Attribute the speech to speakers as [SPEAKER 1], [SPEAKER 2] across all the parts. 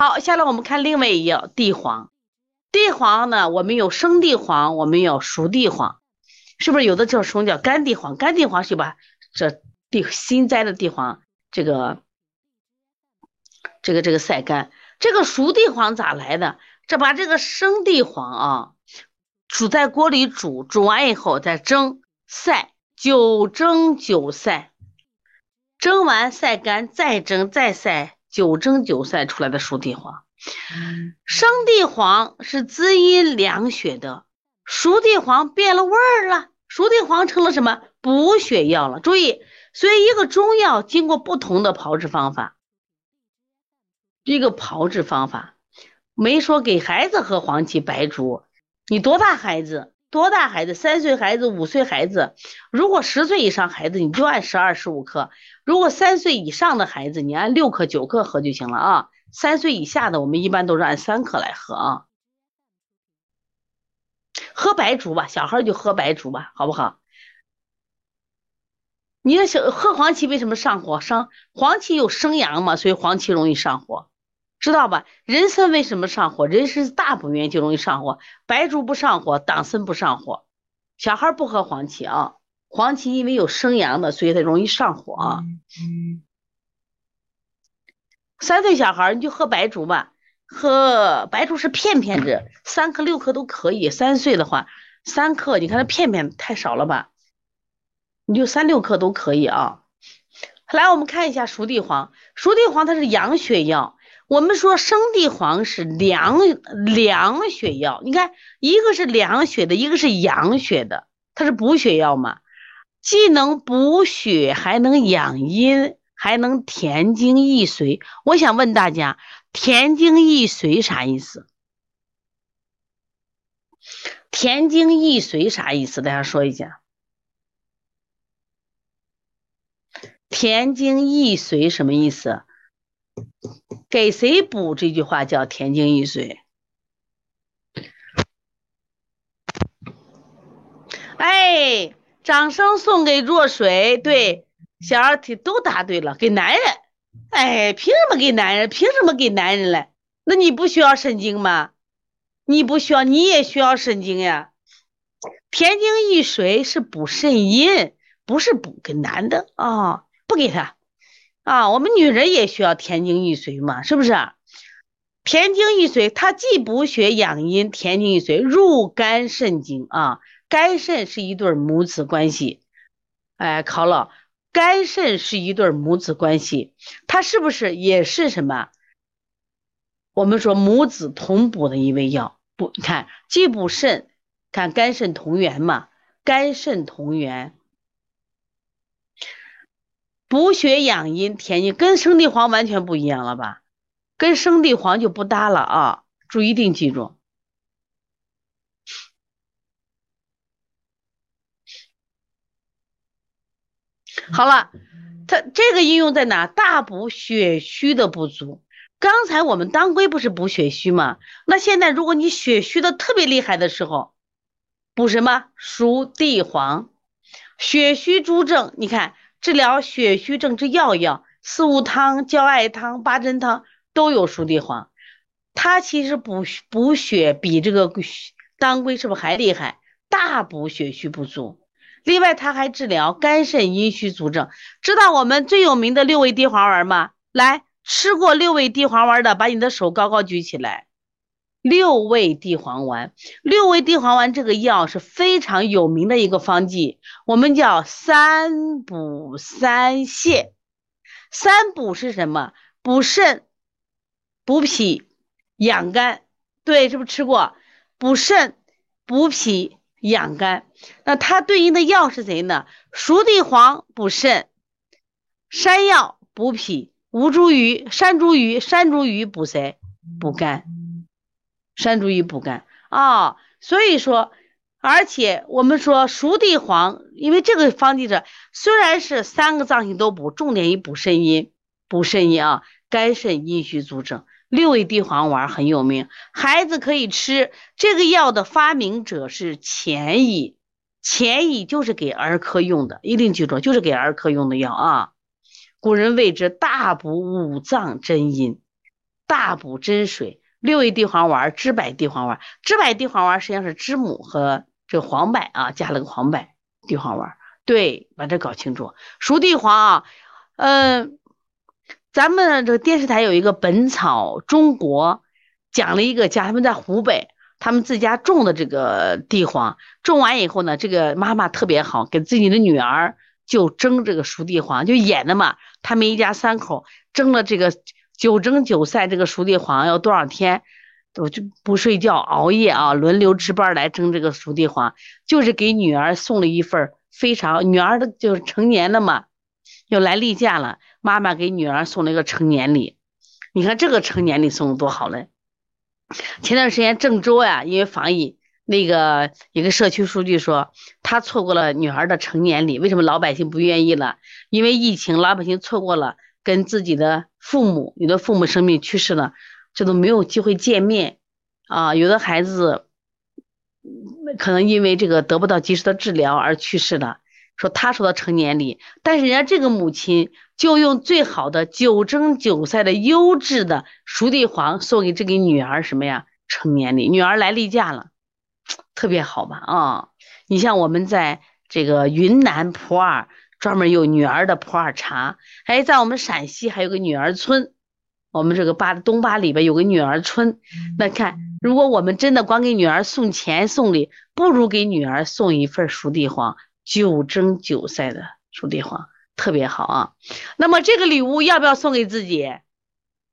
[SPEAKER 1] 好，下来我们看另外一样地黄。地黄呢，我们有生地黄，我们有熟地黄，是不是有的叫什么叫干地黄？干地黄是把这地新摘的地黄，这个这个这个晒干。这个熟地黄咋来的？这把这个生地黄啊，煮在锅里煮，煮完以后再蒸晒，九蒸九晒，蒸完晒干，再蒸再晒，九蒸九晒出来的熟地黄。生地黄是滋阴凉血的，熟地黄变了味儿了，熟地黄成了什么补血药了？注意，所以一个中药经过不同的炮制方法，一个炮制方法没说给孩子喝黄芪白术，你多大孩子？多大孩子？三岁孩子、五岁孩子，如果十岁以上孩子，你就按十二、十五克；如果三岁以上的孩子，你按六克、九克喝就行了啊。三岁以下的，我们一般都是按三克来喝啊。喝白术吧，小孩就喝白术吧，好不好？你要小喝黄芪为什么上火？上黄芪有生阳嘛，所以黄芪容易上火，知道吧？人参为什么上火？人参大补元就容易上火，白术不上火，党参不上火。小孩不喝黄芪啊，黄芪因为有生阳的，所以它容易上火啊。三岁小孩你就喝白术吧，喝白术是片片制，三克六克都可以。三岁的话，三克，你看它片片太少了吧？你就三六克都可以啊。来，我们看一下熟地黄，熟地黄它是养血药。我们说生地黄是凉凉血药，你看一个是凉血的，一个是养血的，它是补血药嘛，既能补血，还能养阴。还能填精益髓，我想问大家，填精益髓啥意思？填精益髓啥意思？大家说一下。填精益髓什么意思？给谁补？这句话叫填精益髓。哎，掌声送给若水，对。小二题都答对了，给男人，哎，凭什么给男人？凭什么给男人嘞？那你不需要肾精吗？你不需要，你也需要肾精呀。填精益水是补肾阴，不是补给男的啊，不给他啊。我们女人也需要填精益髓嘛，是不是？填精益髓，它既补血养阴，填精益髓入肝肾经啊。肝肾是一对母子关系，哎，考了。肝肾是一对母子关系，它是不是也是什么？我们说母子同补的一味药，补你看既补肾，看肝肾同源嘛，肝肾同源，补血养阴填阴，跟生地黄完全不一样了吧？跟生地黄就不搭了啊！注意，一定记住。好了，它这个应用在哪？大补血虚的不足。刚才我们当归不是补血虚吗？那现在如果你血虚的特别厉害的时候，补什么？熟地黄。血虚诸症，你看治疗血虚症之要药，四物汤、焦艾汤、八珍汤都有熟地黄。它其实补补血比这个当归是不是还厉害？大补血虚不足。另外，它还治疗肝肾阴虚足症。知道我们最有名的六味地黄丸吗？来，吃过六味地黄丸的，把你的手高高举起来。六味地黄丸，六味地黄丸这个药是非常有名的一个方剂，我们叫三补三泻。三补是什么？补肾、补脾、养肝。对，是不是吃过？补肾、补脾。养肝，那它对应的药是谁呢？熟地黄补肾，山药补脾，吴茱萸、山茱萸、山茱萸补谁？补肝，山茱萸补肝啊。所以说，而且我们说熟地黄，因为这个方剂者虽然是三个脏器都补，重点以补肾阴，补肾阴啊，肝肾阴虚足症。六味地黄丸很有名，孩子可以吃这个药的发明者是钱乙，钱乙就是给儿科用的，一定记住，就是给儿科用的药啊。古人谓之大补五脏真阴，大补真水。六味地黄丸、知柏地黄丸，知柏地黄丸实际上是知母和这个黄柏啊，加了个黄柏地黄丸。对，把这搞清楚。熟地黄啊，嗯，咱们这个电视台有一个《本草中国》，讲了一个家他们在湖北，他们自家种的这个地黄，种完以后呢，这个妈妈特别好，给自己的女儿就蒸这个熟地黄，就演的嘛，他们一家三口蒸了这个。九蒸九晒，这个熟地黄要多少天？我就不睡觉熬夜啊，轮流值班来蒸这个熟地黄，就是给女儿送了一份非常女儿的就是成年了嘛，要来例假了，妈妈给女儿送了一个成年礼。你看这个成年礼送的多好嘞！前段时间郑州呀，因为防疫，那个一个社区书记说他错过了女儿的成年礼，为什么老百姓不愿意了？因为疫情，老百姓错过了。跟自己的父母，有的父母生病去世了，这都没有机会见面啊。有的孩子可能因为这个得不到及时的治疗而去世了。说他说的成年礼，但是人家这个母亲就用最好的九蒸九晒的优质的熟地黄送给这个女儿什么呀？成年礼，女儿来例假了，特别好吧？啊，你像我们在这个云南普洱。专门有女儿的普洱茶，哎，在我们陕西还有个女儿村，我们这个巴东巴里边有个女儿村。那看，如果我们真的光给女儿送钱送礼，不如给女儿送一份熟地黄，九蒸九晒的熟地黄，特别好啊。那么这个礼物要不要送给自己？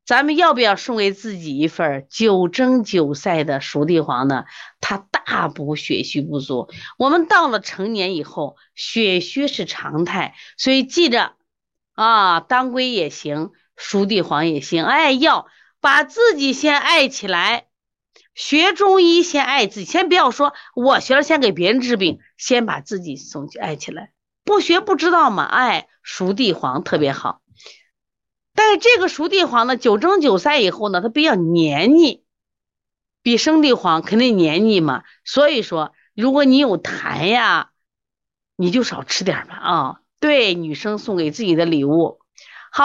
[SPEAKER 1] 咱们要不要送给自己一份九蒸九晒的熟地黄呢？它大补血虚不足。我们到了成年以后，血虚是常态，所以记着啊，当归也行，熟地黄也行。哎，要把自己先爱起来。学中医先爱自己，先不要说我学了先给别人治病，先把自己送去爱起来。不学不知道嘛，哎，熟地黄特别好。但是这个熟地黄呢，九蒸九晒以后呢，它比较黏腻，比生地黄肯定黏腻嘛。所以说，如果你有痰呀，你就少吃点吧啊。对，女生送给自己的礼物。